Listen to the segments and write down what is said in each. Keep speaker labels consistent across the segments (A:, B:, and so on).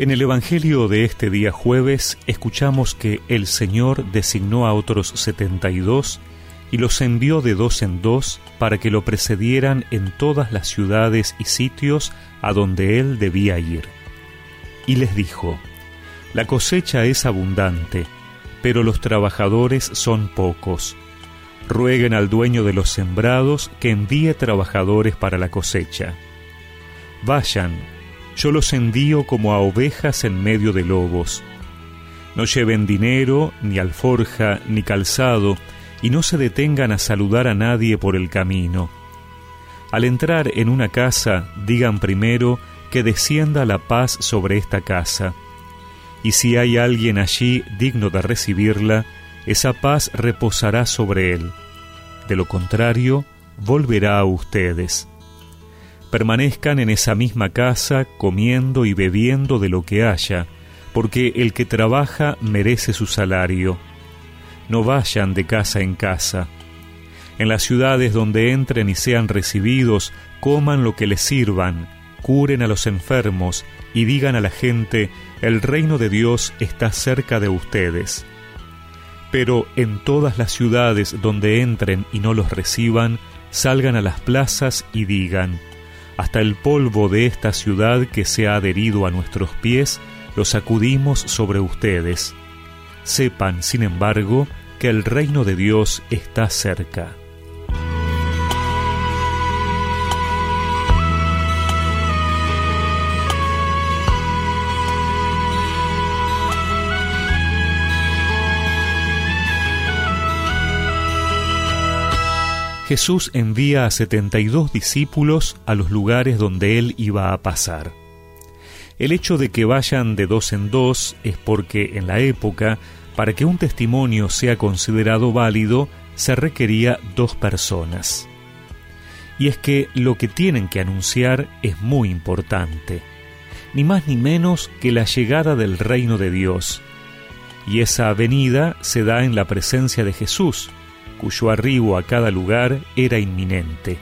A: En el Evangelio de este día jueves escuchamos que el Señor designó a otros setenta y dos y los envió de dos en dos para que lo precedieran en todas las ciudades y sitios a donde él debía ir. Y les dijo, La cosecha es abundante, pero los trabajadores son pocos. Rueguen al dueño de los sembrados que envíe trabajadores para la cosecha. Vayan, yo los envío como a ovejas en medio de lobos. No lleven dinero, ni alforja, ni calzado, y no se detengan a saludar a nadie por el camino. Al entrar en una casa, digan primero que descienda la paz sobre esta casa. Y si hay alguien allí digno de recibirla, esa paz reposará sobre él. De lo contrario, volverá a ustedes. Permanezcan en esa misma casa comiendo y bebiendo de lo que haya, porque el que trabaja merece su salario no vayan de casa en casa. En las ciudades donde entren y sean recibidos, coman lo que les sirvan, curen a los enfermos y digan a la gente, el reino de Dios está cerca de ustedes. Pero en todas las ciudades donde entren y no los reciban, salgan a las plazas y digan, hasta el polvo de esta ciudad que se ha adherido a nuestros pies, lo sacudimos sobre ustedes. Sepan, sin embargo, que el reino de Dios está cerca. Jesús envía a setenta y dos discípulos a los lugares donde él iba a pasar. El hecho de que vayan de dos en dos es porque en la época para que un testimonio sea considerado válido, se requería dos personas. Y es que lo que tienen que anunciar es muy importante, ni más ni menos que la llegada del reino de Dios. Y esa venida se da en la presencia de Jesús, cuyo arribo a cada lugar era inminente.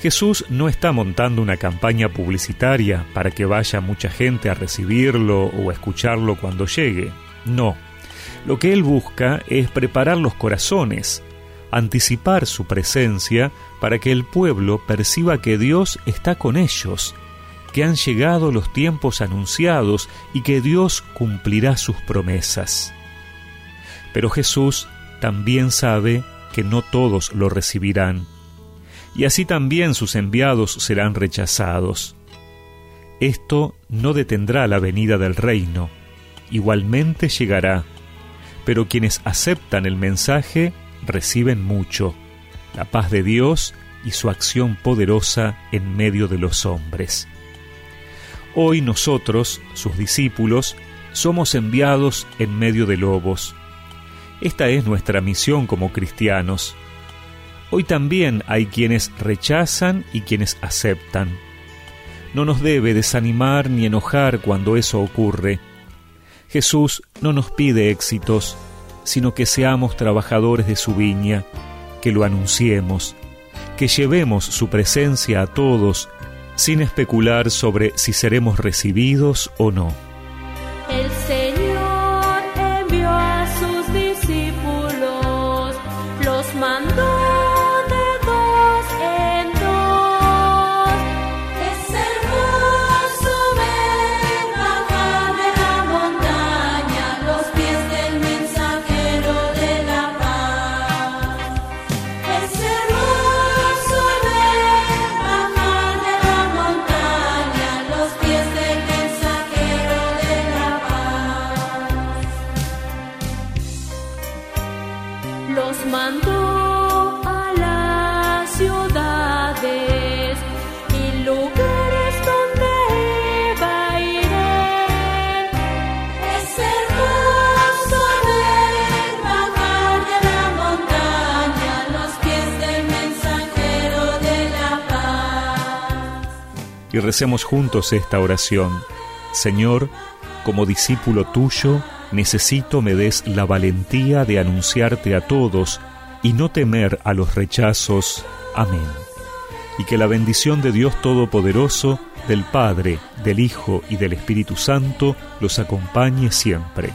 A: Jesús no está montando una campaña publicitaria para que vaya mucha gente a recibirlo o a escucharlo cuando llegue. No. Lo que Él busca es preparar los corazones, anticipar su presencia para que el pueblo perciba que Dios está con ellos, que han llegado los tiempos anunciados y que Dios cumplirá sus promesas. Pero Jesús también sabe que no todos lo recibirán, y así también sus enviados serán rechazados. Esto no detendrá la venida del reino, igualmente llegará, pero quienes aceptan el mensaje reciben mucho, la paz de Dios y su acción poderosa en medio de los hombres. Hoy nosotros, sus discípulos, somos enviados en medio de lobos. Esta es nuestra misión como cristianos. Hoy también hay quienes rechazan y quienes aceptan. No nos debe desanimar ni enojar cuando eso ocurre, Jesús no nos pide éxitos, sino que seamos trabajadores de su viña, que lo anunciemos, que llevemos su presencia a todos, sin especular sobre si seremos recibidos o no.
B: Mandó
A: Y recemos juntos esta oración. Señor, como discípulo tuyo, necesito me des la valentía de anunciarte a todos y no temer a los rechazos. Amén. Y que la bendición de Dios Todopoderoso, del Padre, del Hijo y del Espíritu Santo los acompañe siempre.